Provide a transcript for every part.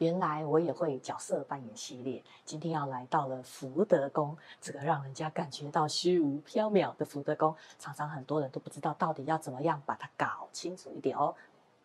原来我也会角色扮演系列，今天要来到了福德宫，这个让人家感觉到虚无缥缈的福德宫，常常很多人都不知道到底要怎么样把它搞清楚一点哦。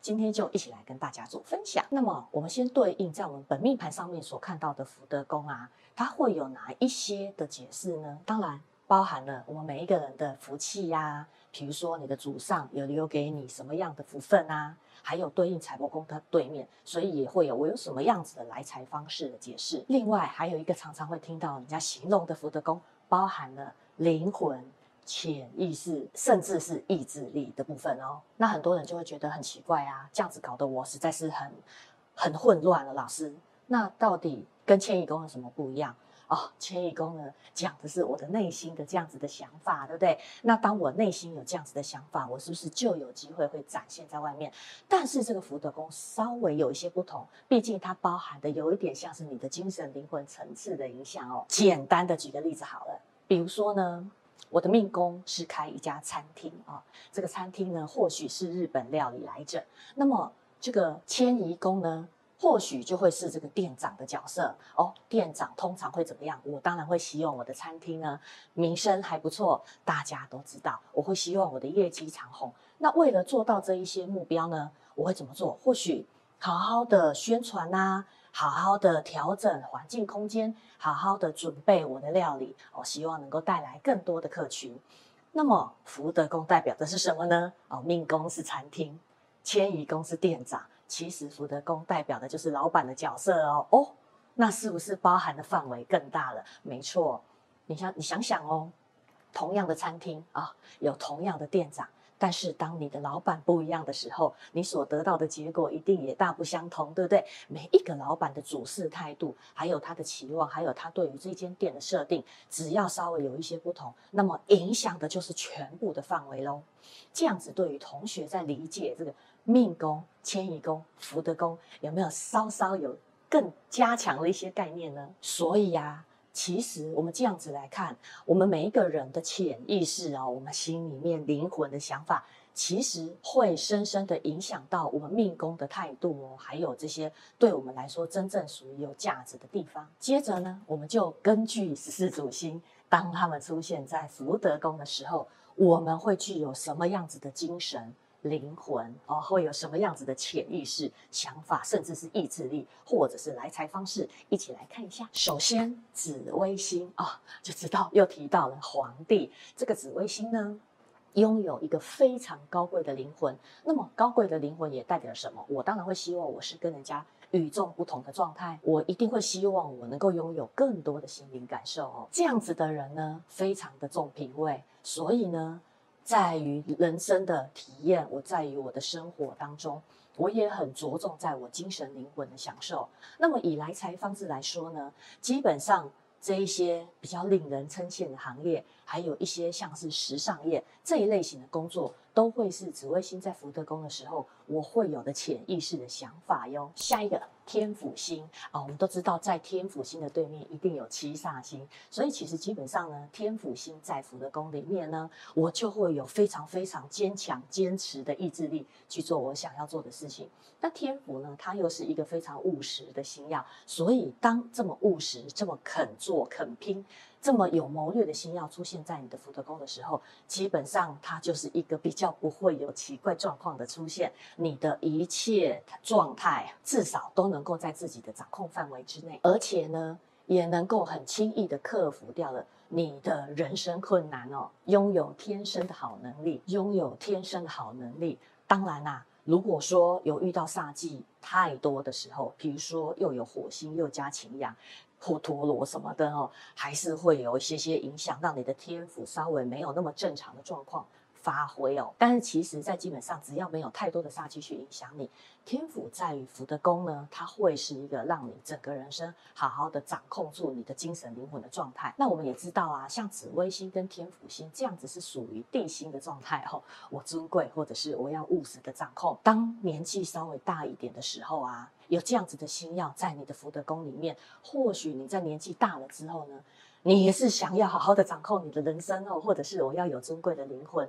今天就一起来跟大家做分享。那么我们先对应在我们本命盘上面所看到的福德宫啊，它会有哪一些的解释呢？当然包含了我们每一个人的福气呀、啊，比如说你的祖上有留给你什么样的福分啊。还有对应财帛宫的对面，所以也会有我有什么样子的来财方式的解释。另外还有一个常常会听到人家形容的福德宫，包含了灵魂、潜意识，甚至是意志力的部分哦。那很多人就会觉得很奇怪啊，这样子搞得我实在是很很混乱了。老师，那到底跟迁移宫有什么不一样？哦，迁移宫呢，讲的是我的内心的这样子的想法，对不对？那当我内心有这样子的想法，我是不是就有机会会展现在外面？但是这个福德宫稍微有一些不同，毕竟它包含的有一点像是你的精神灵魂层次的影响哦。简单的举个例子好了，比如说呢，我的命宫是开一家餐厅啊，这个餐厅呢或许是日本料理来着，那么这个迁移宫呢？或许就会是这个店长的角色哦。店长通常会怎么样？我当然会希望我的餐厅呢名声还不错，大家都知道。我会希望我的业绩长红。那为了做到这一些目标呢，我会怎么做？或许好好的宣传呐、好好的调整环境空间，好好的准备我的料理，我、希望能够带来更多的客群。那么福德宫代表的是什么呢？哦，命宫是餐厅，迁移宫是店长。其实福德宫代表的就是老板的角色哦哦，那是不是包含的范围更大了？没错，你想你想想哦，同样的餐厅啊，有同样的店长，但是当你的老板不一样的时候，你所得到的结果一定也大不相同，对不对？每一个老板的主事态度，还有他的期望，还有他对于这间店的设定，只要稍微有一些不同，那么影响的就是全部的范围喽。这样子对于同学在理解这个。命宫、迁移宫、福德宫有没有稍稍有更加强的一些概念呢？所以呀、啊，其实我们这样子来看，我们每一个人的潜意识啊，我们心里面灵魂的想法，其实会深深的影响到我们命宫的态度哦，还有这些对我们来说真正属于有价值的地方。接着呢，我们就根据十四主星，当他们出现在福德宫的时候，我们会具有什么样子的精神？灵魂哦，会有什么样子的潜意识、想法，甚至是意志力，或者是来财方式，一起来看一下。首先，紫微星啊、哦，就知道又提到了皇帝。这个紫微星呢，拥有一个非常高贵的灵魂。那么，高贵的灵魂也代表了什么？我当然会希望我是跟人家与众不同的状态。我一定会希望我能够拥有更多的心灵感受哦。这样子的人呢，非常的重品味，所以呢。在于人生的体验，我在于我的生活当中，我也很着重在我精神灵魂的享受。那么以来财方式来说呢，基本上这一些比较令人称羡的行业，还有一些像是时尚业这一类型的工作，都会是紫微星在福德宫的时候，我会有的潜意识的想法哟。下一个天府星啊，我们都知道在天府星的对面一定有七煞星，所以其实基本上呢，天府星在福德宫里面呢，我就会有非常非常坚强、坚持的意志力去做我想要做的事情。那天府呢，它又是一个非常务实的星曜，所以当这么务实、这么肯做、肯拼。这么有谋略的星曜出现在你的福德宫的时候，基本上它就是一个比较不会有奇怪状况的出现，你的一切状态至少都能够在自己的掌控范围之内，而且呢，也能够很轻易的克服掉了你的人生困难哦。拥有天生的好能力，拥有天生的好能力。当然啦、如果说有遇到煞气太多的时候，比如说又有火星又加擎羊。或陀螺什么的哦，还是会有一些些影响，让你的天赋稍微没有那么正常的状况。发挥哦。但是其实，在基本上，只要没有太多的煞气去影响你。天府在于福德宫呢，它会是一个让你整个人生好好的掌控住你的精神灵魂的状态。那我们也知道啊，像紫微星跟天府星这样子是属于地星的状态哦。我尊贵或者是我要务实的掌控。当年纪稍微大一点的时候啊，有这样子的星曜在你的福德宫里面，或许你在年纪大了之后呢，你也是想要好好的掌控你的人生哦，或者是我要有尊贵的灵魂。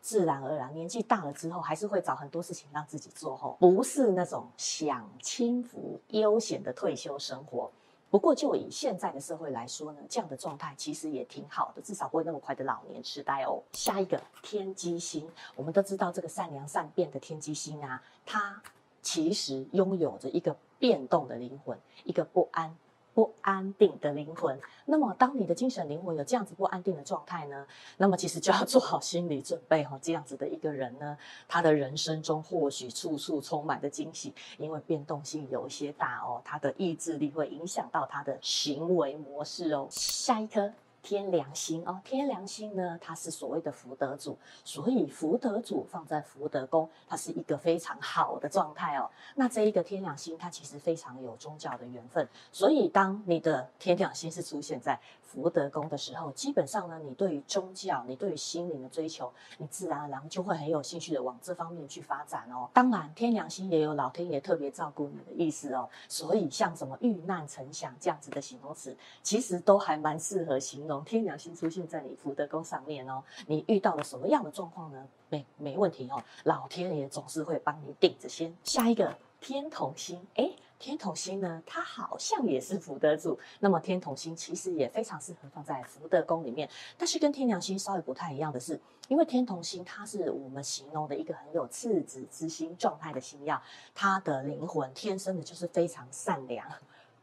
自然而然年纪大了之后，还是会找很多事情让自己做，吼，不是那种享清福悠闲的退休生活。不过，就以现在的社会来说呢，这样的状态其实也挺好的，至少不会那么快的老年痴呆哦。下一个天机星，我们都知道这个善良善变的天机星啊，它其实拥有着一个变动的灵魂，一个不安。不安定的灵魂，那么当你的精神灵魂有这样子不安定的状态呢，那么其实就要做好心理准备哈。这样子的一个人呢，他的人生中或许处处充满着惊喜，因为变动性有一些大哦，他的意志力会影响到他的行为模式哦。下一颗。天良星哦，天良星呢，它是所谓的福德主，所以福德主放在福德宫，它是一个非常好的状态哦。那这一个天良星，它其实非常有宗教的缘分，所以当你的天梁星是出现在福德宫的时候，基本上呢，你对于宗教，你对于心灵的追求，你自然而然就会很有兴趣的往这方面去发展哦。当然，天良星也有老天爷特别照顾你的意思哦，所以像什么遇难成祥这样子的形容词，其实都还蛮适合形容。天良星出现在你福德宫上面哦，你遇到了什么样的状况呢？没没问题哦，老天爷总是会帮你顶着先。下一个天同星，诶，天同星呢，它好像也是福德主。那么天同星其实也非常适合放在福德宫里面，但是跟天梁星稍微不太一样的是，因为天同星它是我们形容的一个很有赤子之心状态的星耀，它的灵魂天生的就是非常善良。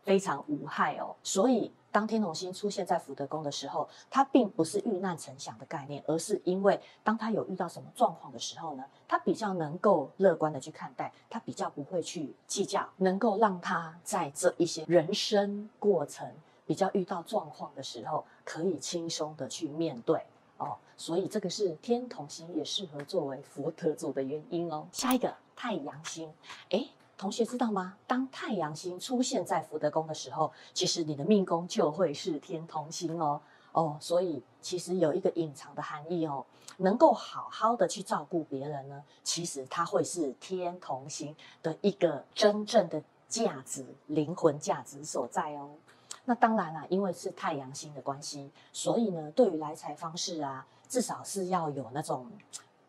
非常无害哦，所以当天同星出现在福德宫的时候，它并不是遇难成祥的概念，而是因为当他有遇到什么状况的时候呢，他比较能够乐观的去看待，他比较不会去计较，能够让他在这一些人生过程比较遇到状况的时候，可以轻松的去面对哦。所以这个是天同星也适合作为福德主的原因哦。下一个太阳星，诶。同学知道吗？当太阳星出现在福德宫的时候，其实你的命宫就会是天同星哦哦，所以其实有一个隐藏的含义哦，能够好好的去照顾别人呢，其实它会是天同星的一个真正的价值、灵魂价值所在哦。那当然啦，因为是太阳星的关系，所以呢，对于来财方式啊，至少是要有那种。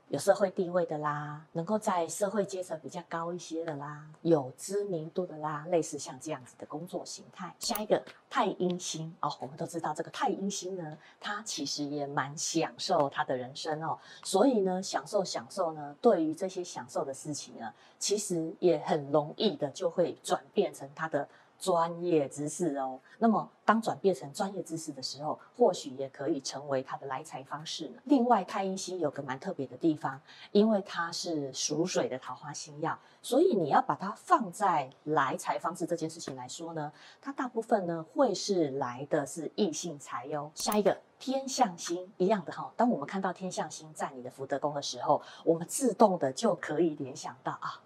有社会地位的啦，能够在社会阶层比较高一些的啦，有知名度的啦，类似像这样子的工作形态。下一个太阴星哦，我们都知道这个太阴星呢，他其实也蛮享受他的人生哦，所以呢，享受享受呢，对于这些享受的事情呢，其实也很容易的就会转变成他的。专业知识哦，那么当转变成专业知识的时候，或许也可以成为他的来财方式呢。另外，太阴星有个蛮特别的地方，因为它是属水的桃花星曜，所以你要把它放在来财方式这件事情来说呢，它大部分呢会是来的是异性财哟。下一个天象星一样的哈，当我们看到天象星在你的福德宫的时候，我们自动的就可以联想到啊，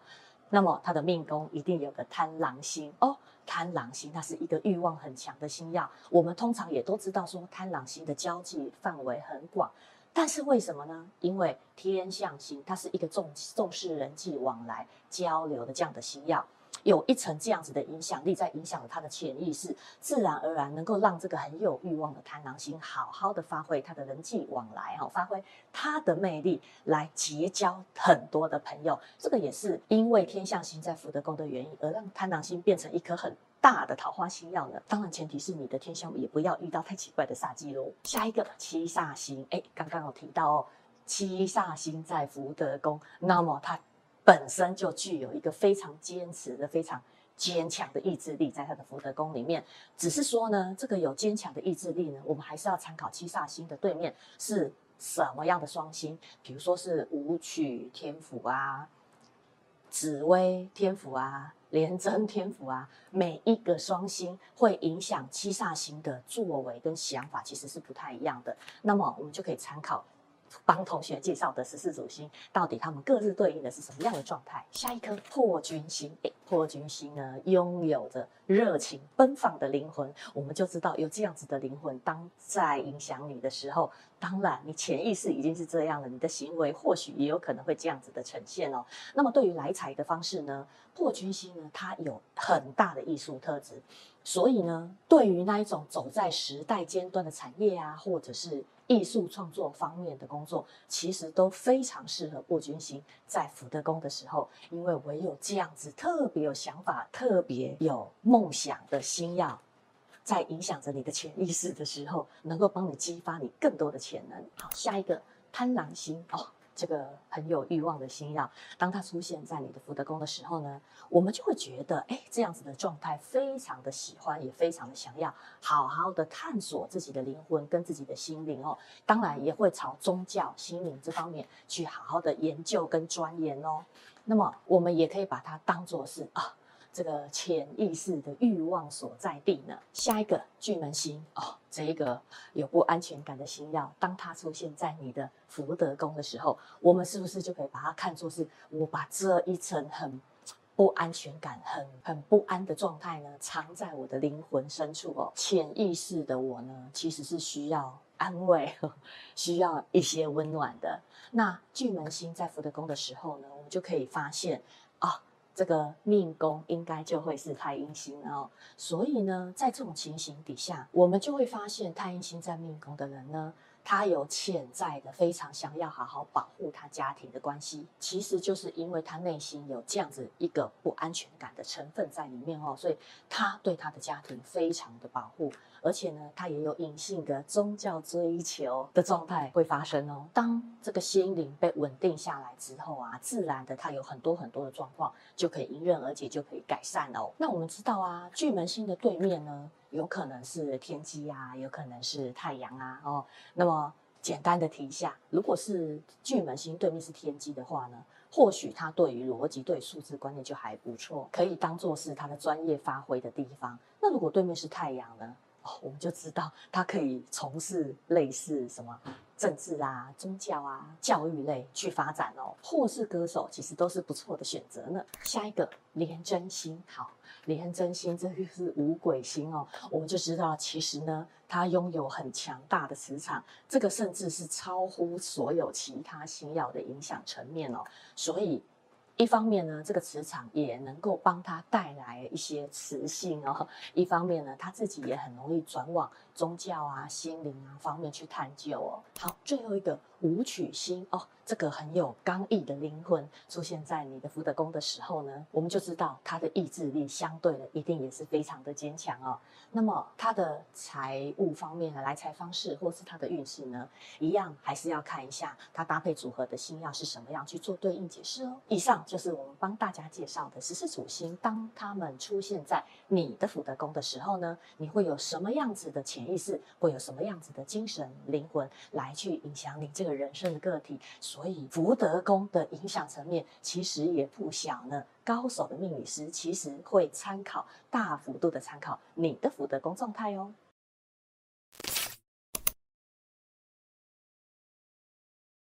那么他的命宫一定有个贪狼星哦。贪狼星，它是一个欲望很强的星耀。我们通常也都知道说，贪狼星的交际范围很广，但是为什么呢？因为天象星，它是一个重重视人际往来、交流的这样的星耀。有一层这样子的影响力，在影响了他的潜意识，自然而然能够让这个很有欲望的贪狼星好好的发挥他的人际往来，哈，发挥他的魅力来结交很多的朋友。这个也是因为天相星在福德宫的原因，而让贪狼星变成一颗很大的桃花星曜呢。当然，前提是你的天相也不要遇到太奇怪的煞机喽。下一个七煞星，哎，刚刚有提到哦，七煞星在福德宫，那么它。本身就具有一个非常坚持的、非常坚强的意志力，在他的福德宫里面。只是说呢，这个有坚强的意志力呢，我们还是要参考七煞星的对面是什么样的双星，比如说是武曲天府啊、紫微天府啊、廉贞天府啊，每一个双星会影响七煞星的作为跟想法，其实是不太一样的。那么我们就可以参考。帮同学介绍的十四主星，到底他们各自对应的是什么样的状态？下一颗破军星，破军星呢，拥有着热情奔放的灵魂，我们就知道有这样子的灵魂，当在影响你的时候，当然你潜意识已经是这样了，你的行为或许也有可能会这样子的呈现哦。那么对于来财的方式呢，破军星呢，它有很大的艺术特质，所以呢，对于那一种走在时代尖端的产业啊，或者是艺术创作方面的工作，其实都非常适合过军星在福德宫的时候，因为唯有这样子特别有想法、特别有梦想的星曜，在影响着你的潜意识的时候，能够帮你激发你更多的潜能。好，下一个贪狼星哦。这个很有欲望的星耀，当它出现在你的福德宫的时候呢，我们就会觉得，哎，这样子的状态非常的喜欢，也非常的想要好好的探索自己的灵魂跟自己的心灵哦。当然也会朝宗教、心灵这方面去好好的研究跟钻研哦。那么我们也可以把它当做是啊。这个潜意识的欲望所在地呢？下一个巨门星哦，这一个有不安全感的星曜，当它出现在你的福德宫的时候，我们是不是就可以把它看作是我把这一层很不安全感、很很不安的状态呢，藏在我的灵魂深处哦？潜意识的我呢，其实是需要安慰，需要一些温暖的。那巨门星在福德宫的时候呢，我们就可以发现。这个命宫应该就会是太阴星哦，所以呢，在这种情形底下，我们就会发现太阴星在命宫的人呢，他有潜在的非常想要好好保护他家庭的关系，其实就是因为他内心有这样子一个不安全感的成分在里面哦，所以他对他的家庭非常的保护。而且呢，他也有隐性的宗教追求的状态会发生哦。当这个心灵被稳定下来之后啊，自然的他有很多很多的状况就可以迎刃而解，就可以改善哦。那我们知道啊，巨门星的对面呢，有可能是天机啊，有可能是太阳啊。哦，那么简单的提一下，如果是巨门星对面是天机的话呢，或许他对于逻辑、对数字观念就还不错，可以当做是他的专业发挥的地方。那如果对面是太阳呢？哦，我们就知道他可以从事类似什么政治啊、宗教啊、教育类去发展哦，或是歌手，其实都是不错的选择呢。下一个廉贞星，好，廉贞星这个是五鬼星哦，我们就知道其实呢，它拥有很强大的磁场，这个甚至是超乎所有其他星曜的影响层面哦，所以。一方面呢，这个磁场也能够帮他带来一些磁性哦；一方面呢，他自己也很容易转往宗教啊、心灵啊方面去探究哦。好，最后一个武曲星哦。这个很有刚毅的灵魂出现在你的福德宫的时候呢，我们就知道他的意志力相对的一定也是非常的坚强哦。那么他的财务方面的来财方式，或是他的运势呢，一样还是要看一下他搭配组合的星曜是什么样去做对应解释哦。以上就是我们帮大家介绍的十四主星，当他们出现在你的福德宫的时候呢，你会有什么样子的意识，会有什么样子的精神灵魂来去影响你这个人生的个体。所以福德宫的影响层面其实也不小呢。高手的命理师其实会参考大幅度的参考你的福德宫状态哦。